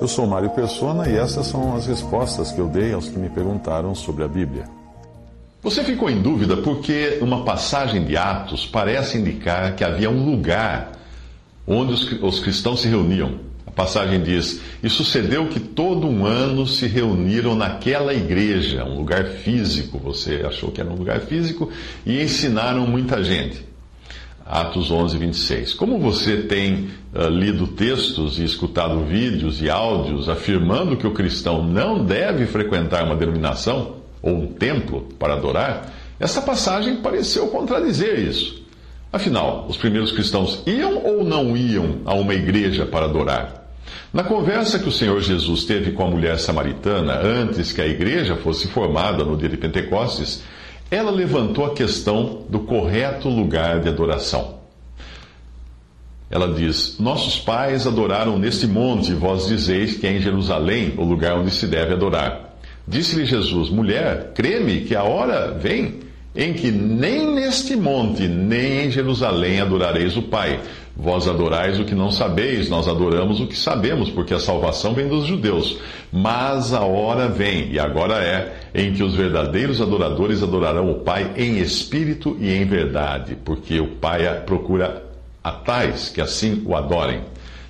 Eu sou Mário Persona e essas são as respostas que eu dei aos que me perguntaram sobre a Bíblia. Você ficou em dúvida porque uma passagem de Atos parece indicar que havia um lugar onde os, os cristãos se reuniam. A passagem diz: E sucedeu que todo um ano se reuniram naquela igreja, um lugar físico, você achou que era um lugar físico, e ensinaram muita gente. Atos 11, 26. Como você tem uh, lido textos e escutado vídeos e áudios afirmando que o cristão não deve frequentar uma denominação ou um templo para adorar, essa passagem pareceu contradizer isso. Afinal, os primeiros cristãos iam ou não iam a uma igreja para adorar? Na conversa que o Senhor Jesus teve com a mulher samaritana antes que a igreja fosse formada no dia de Pentecostes, ela levantou a questão do correto lugar de adoração. Ela diz: Nossos pais adoraram neste monte, vós dizeis que é em Jerusalém o lugar onde se deve adorar. Disse-lhe Jesus: Mulher, creme que a hora vem em que nem neste monte, nem em Jerusalém adorareis o Pai. Vós adorais o que não sabeis, nós adoramos o que sabemos, porque a salvação vem dos judeus. Mas a hora vem, e agora é, em que os verdadeiros adoradores adorarão o Pai em espírito e em verdade, porque o Pai procura a tais que assim o adorem.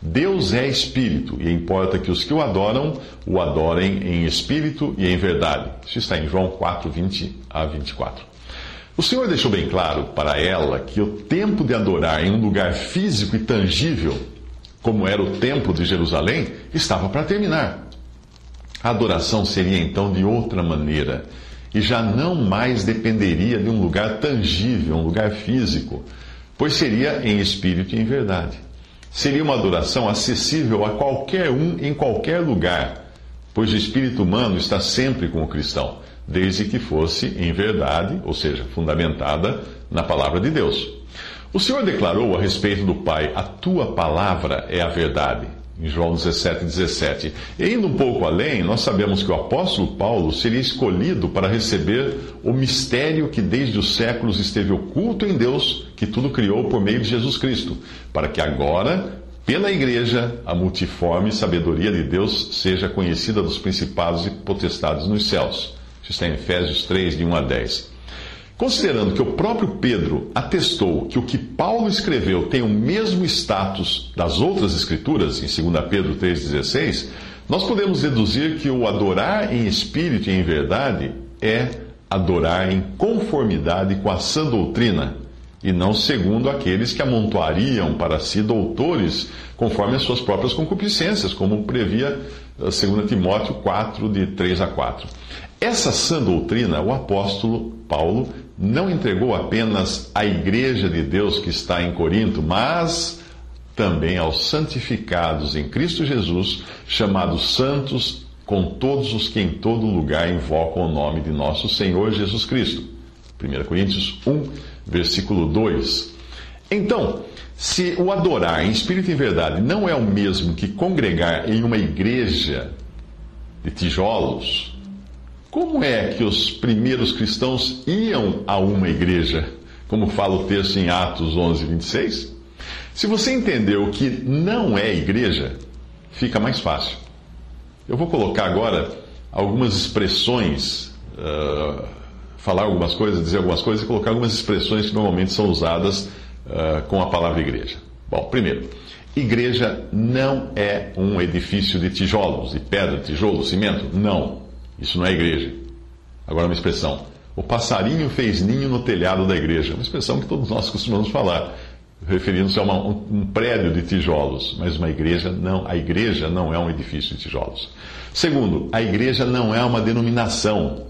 Deus é espírito, e importa que os que o adoram o adorem em espírito e em verdade. Isso está em João 4, 20 a 24. O Senhor deixou bem claro para ela que o tempo de adorar em um lugar físico e tangível, como era o templo de Jerusalém, estava para terminar. A adoração seria então de outra maneira e já não mais dependeria de um lugar tangível, um lugar físico, pois seria em espírito e em verdade. Seria uma adoração acessível a qualquer um em qualquer lugar, pois o espírito humano está sempre com o cristão desde que fosse em verdade, ou seja, fundamentada na palavra de Deus. O Senhor declarou a respeito do Pai: A tua palavra é a verdade. Em João 17, 17. E indo um pouco além, nós sabemos que o apóstolo Paulo seria escolhido para receber o mistério que desde os séculos esteve oculto em Deus, que tudo criou por meio de Jesus Cristo, para que agora, pela igreja, a multiforme sabedoria de Deus seja conhecida dos principados e potestades nos céus isso está em Efésios 3, de 1 a 10. Considerando que o próprio Pedro atestou que o que Paulo escreveu tem o mesmo status das outras escrituras, em 2 Pedro 3,16, nós podemos deduzir que o adorar em espírito e em verdade é adorar em conformidade com a sã doutrina, e não segundo aqueles que amontoariam para si doutores conforme as suas próprias concupiscências, como previa 2 eh, Timóteo 4, de 3 a 4. Essa sã doutrina, o apóstolo Paulo não entregou apenas à igreja de Deus que está em Corinto, mas também aos santificados em Cristo Jesus, chamados santos, com todos os que em todo lugar invocam o nome de nosso Senhor Jesus Cristo. 1 Coríntios 1, versículo 2. Então, se o adorar em espírito e verdade não é o mesmo que congregar em uma igreja de tijolos, como é que os primeiros cristãos iam a uma igreja, como fala o texto em Atos 11, 26? Se você entendeu que não é igreja, fica mais fácil. Eu vou colocar agora algumas expressões, uh, falar algumas coisas, dizer algumas coisas e colocar algumas expressões que normalmente são usadas uh, com a palavra igreja. Bom, primeiro, igreja não é um edifício de tijolos, de pedra, tijolo, cimento. Não. Isso não é igreja. Agora, uma expressão. O passarinho fez ninho no telhado da igreja. Uma expressão que todos nós costumamos falar, referindo-se a uma, um, prédio de tijolos. Mas uma igreja não. A igreja não é um edifício de tijolos. Segundo, a igreja não é uma denominação.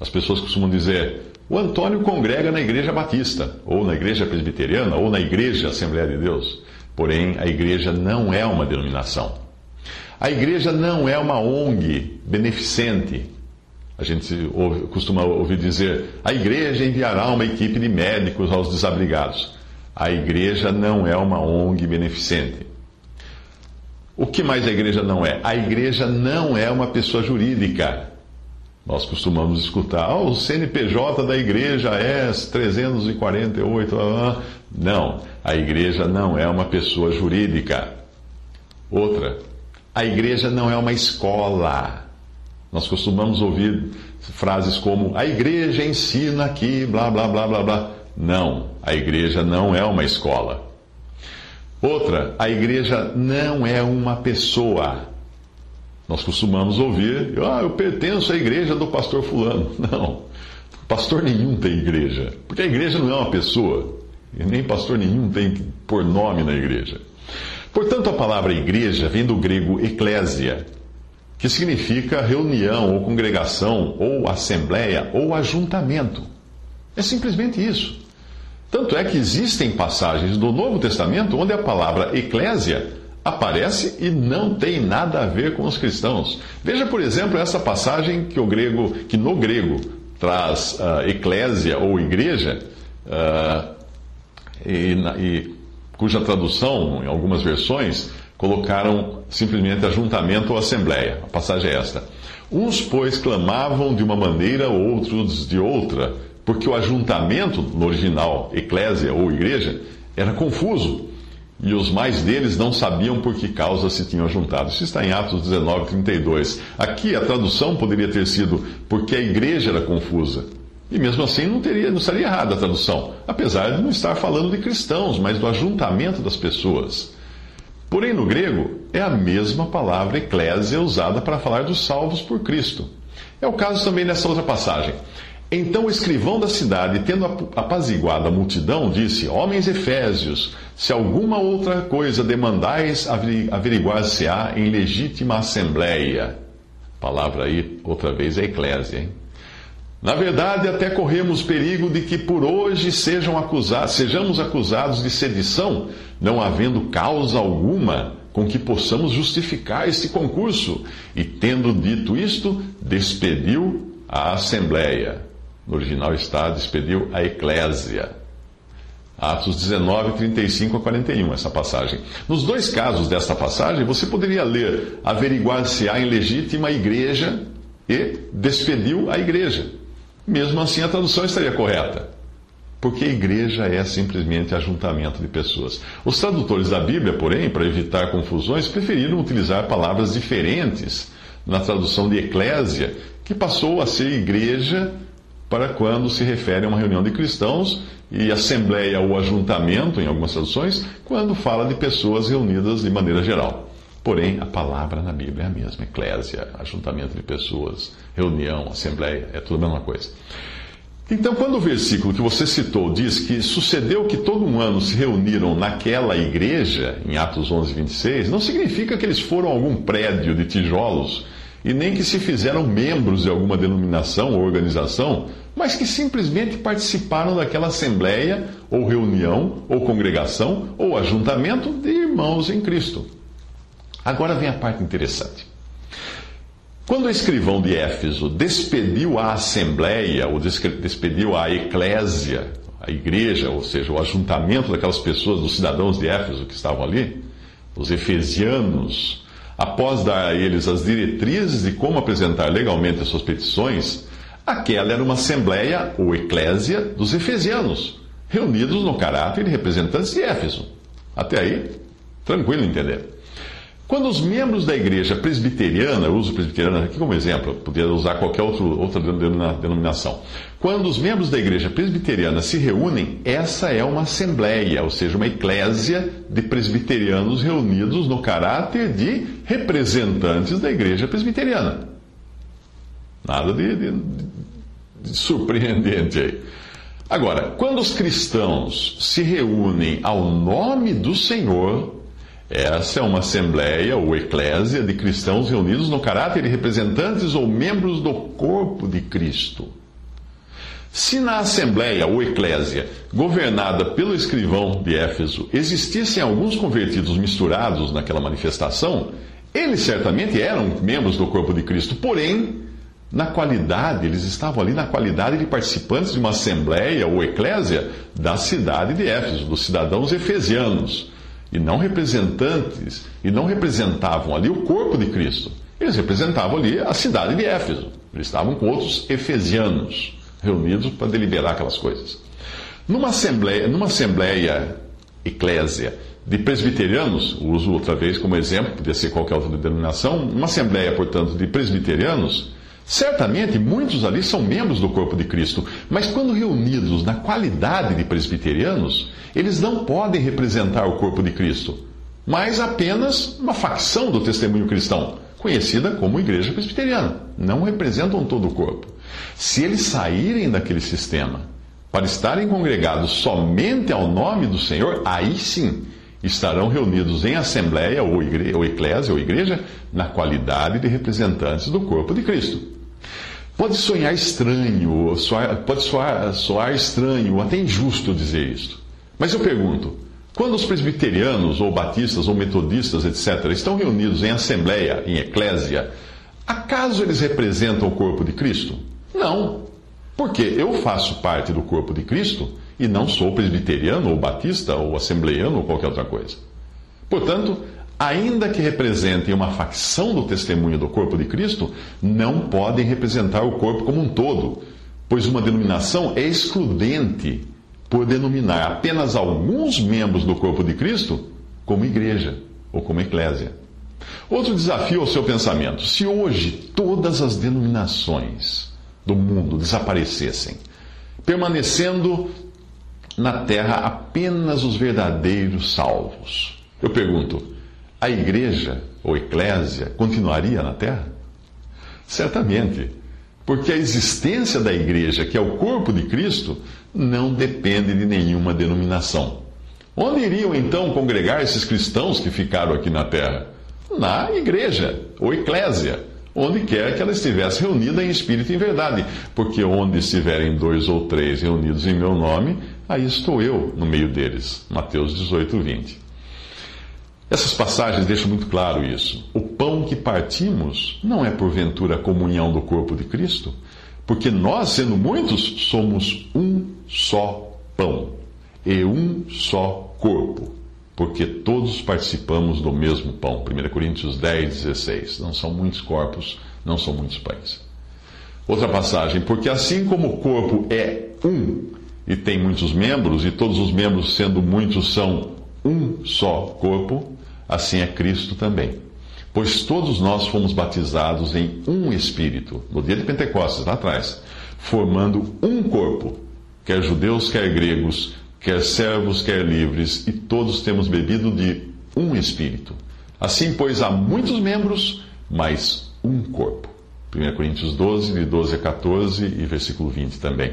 As pessoas costumam dizer, O Antônio congrega na Igreja Batista, ou na Igreja Presbiteriana, ou na Igreja Assembleia de Deus. Porém, a igreja não é uma denominação. A igreja não é uma ONG beneficente. A gente ouve, costuma ouvir dizer: a igreja enviará uma equipe de médicos aos desabrigados. A igreja não é uma ONG beneficente. O que mais a igreja não é? A igreja não é uma pessoa jurídica. Nós costumamos escutar, oh, o CNPJ da igreja é 348. Não, a igreja não é uma pessoa jurídica. Outra, a igreja não é uma escola. Nós costumamos ouvir frases como: a igreja ensina aqui, blá, blá, blá, blá, blá. Não, a igreja não é uma escola. Outra, a igreja não é uma pessoa. Nós costumamos ouvir: ah, eu pertenço à igreja do pastor Fulano. Não, pastor nenhum tem igreja, porque a igreja não é uma pessoa, e nem pastor nenhum tem pôr nome na igreja. Portanto, a palavra igreja vem do grego eclésia, que significa reunião ou congregação, ou assembleia, ou ajuntamento. É simplesmente isso. Tanto é que existem passagens do Novo Testamento onde a palavra eclésia aparece e não tem nada a ver com os cristãos. Veja, por exemplo, essa passagem que o grego, que no grego traz uh, eclésia ou igreja, uh, e, e cuja tradução, em algumas versões, colocaram simplesmente ajuntamento ou assembleia. A passagem é esta. Uns, pois, clamavam de uma maneira, outros de outra, porque o ajuntamento, no original, eclésia ou igreja, era confuso, e os mais deles não sabiam por que causa se tinham juntado. Isso está em Atos 19, 32. Aqui a tradução poderia ter sido porque a igreja era confusa. E mesmo assim não, teria, não estaria errada a tradução, apesar de não estar falando de cristãos, mas do ajuntamento das pessoas. Porém, no grego, é a mesma palavra eclésia usada para falar dos salvos por Cristo. É o caso também nessa outra passagem. Então o escrivão da cidade, tendo apaziguado a multidão, disse: Homens efésios, se alguma outra coisa demandais, averiguar-se-á em legítima assembleia. A palavra aí, outra vez, é eclésia, hein? Na verdade, até corremos perigo de que por hoje sejam acusados, sejamos acusados de sedição, não havendo causa alguma com que possamos justificar este concurso. E tendo dito isto, despediu a Assembleia. No original está, despediu a Eclésia. Atos 19, 35 a 41, essa passagem. Nos dois casos desta passagem, você poderia ler averiguar se há em legítima igreja e despediu a igreja. Mesmo assim, a tradução estaria correta. Porque igreja é simplesmente ajuntamento de pessoas. Os tradutores da Bíblia, porém, para evitar confusões, preferiram utilizar palavras diferentes na tradução de eclésia, que passou a ser igreja para quando se refere a uma reunião de cristãos, e assembleia ou ajuntamento, em algumas traduções, quando fala de pessoas reunidas de maneira geral. Porém, a palavra na Bíblia é a mesma: eclésia, ajuntamento de pessoas, reunião, assembleia, é tudo a mesma coisa. Então, quando o versículo que você citou diz que sucedeu que todo um ano se reuniram naquela igreja, em Atos 11, 26, não significa que eles foram a algum prédio de tijolos e nem que se fizeram membros de alguma denominação ou organização, mas que simplesmente participaram daquela assembleia, ou reunião, ou congregação, ou ajuntamento de irmãos em Cristo. Agora vem a parte interessante. Quando o escrivão de Éfeso despediu a assembleia, ou despediu a eclésia, a igreja, ou seja, o ajuntamento daquelas pessoas, dos cidadãos de Éfeso que estavam ali, os efesianos, após dar a eles as diretrizes de como apresentar legalmente as suas petições, aquela era uma assembleia ou eclésia dos efesianos, reunidos no caráter de representantes de Éfeso. Até aí, tranquilo entender. Quando os membros da igreja presbiteriana, eu uso presbiteriana aqui como exemplo, poderia usar qualquer outro, outra denominação. Quando os membros da igreja presbiteriana se reúnem, essa é uma assembleia, ou seja, uma eclésia de presbiterianos reunidos no caráter de representantes da igreja presbiteriana. Nada de, de, de surpreendente aí. Agora, quando os cristãos se reúnem ao nome do Senhor, essa é uma assembleia ou eclésia de cristãos reunidos no caráter de representantes ou membros do corpo de Cristo. Se na Assembleia ou Eclésia, governada pelo escrivão de Éfeso, existissem alguns convertidos misturados naquela manifestação, eles certamente eram membros do corpo de Cristo, porém, na qualidade, eles estavam ali na qualidade de participantes de uma Assembleia ou Eclésia da cidade de Éfeso, dos cidadãos efesianos, e não representantes, e não representavam ali o corpo de Cristo. Eles representavam ali a cidade de Éfeso. Eles estavam com outros efesianos reunidos para deliberar aquelas coisas. Numa assembleia, numa assembleia eclésia de presbiterianos, uso outra vez como exemplo, podia ser qualquer outra denominação, uma assembleia, portanto, de presbiterianos, certamente muitos ali são membros do corpo de Cristo, mas quando reunidos na qualidade de presbiterianos, eles não podem representar o corpo de Cristo, mas apenas uma facção do testemunho cristão, conhecida como Igreja Presbiteriana. Não representam todo o corpo. Se eles saírem daquele sistema para estarem congregados somente ao nome do Senhor, aí sim estarão reunidos em assembleia ou, igreja, ou eclésia ou igreja na qualidade de representantes do corpo de Cristo. Pode sonhar estranho, soar, pode soar, soar estranho, até injusto dizer isto. Mas eu pergunto: quando os presbiterianos, ou batistas, ou metodistas, etc., estão reunidos em assembleia, em eclésia, acaso eles representam o corpo de Cristo? Não. Porque eu faço parte do corpo de Cristo e não sou presbiteriano, ou batista, ou assembleiano, ou qualquer outra coisa. Portanto, ainda que representem uma facção do testemunho do corpo de Cristo, não podem representar o corpo como um todo, pois uma denominação é excludente por denominar apenas alguns membros do corpo de Cristo como igreja ou como eclésia. Outro desafio ao seu pensamento: se hoje todas as denominações do mundo desaparecessem, permanecendo na terra apenas os verdadeiros salvos, eu pergunto, a igreja ou eclésia continuaria na terra? Certamente, porque a existência da igreja, que é o corpo de Cristo, não depende de nenhuma denominação. Onde iriam então congregar esses cristãos que ficaram aqui na terra? Na igreja ou eclésia onde quer que ela estivesse reunida em espírito e em verdade. Porque onde estiverem dois ou três reunidos em meu nome, aí estou eu no meio deles. Mateus 18, 20. Essas passagens deixam muito claro isso. O pão que partimos não é porventura a comunhão do corpo de Cristo, porque nós, sendo muitos, somos um só pão e um só corpo porque todos participamos do mesmo pão. 1 Coríntios 10, 16. Não são muitos corpos, não são muitos pães. Outra passagem, porque assim como o corpo é um e tem muitos membros, e todos os membros, sendo muitos, são um só corpo, assim é Cristo também. Pois todos nós fomos batizados em um Espírito, no dia de Pentecostes, lá atrás, formando um corpo, quer judeus, quer gregos quer servos, quer livres, e todos temos bebido de um Espírito. Assim, pois, há muitos membros, mas um corpo. 1 Coríntios 12, de 12 a 14 e versículo 20 também.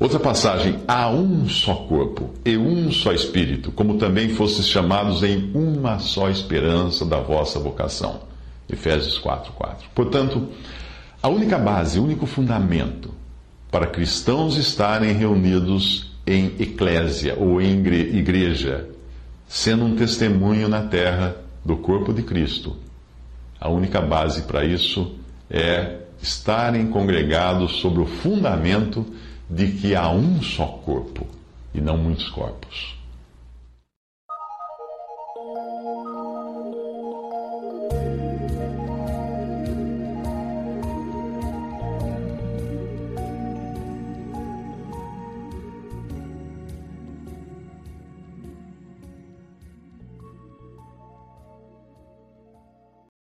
Outra passagem: há um só corpo e um só Espírito, como também fostes chamados em uma só esperança da vossa vocação. Efésios 4, 4. Portanto, a única base, o único fundamento para cristãos estarem reunidos em eclésia ou em igreja, sendo um testemunho na terra do corpo de Cristo. A única base para isso é estarem congregados sobre o fundamento de que há um só corpo e não muitos corpos.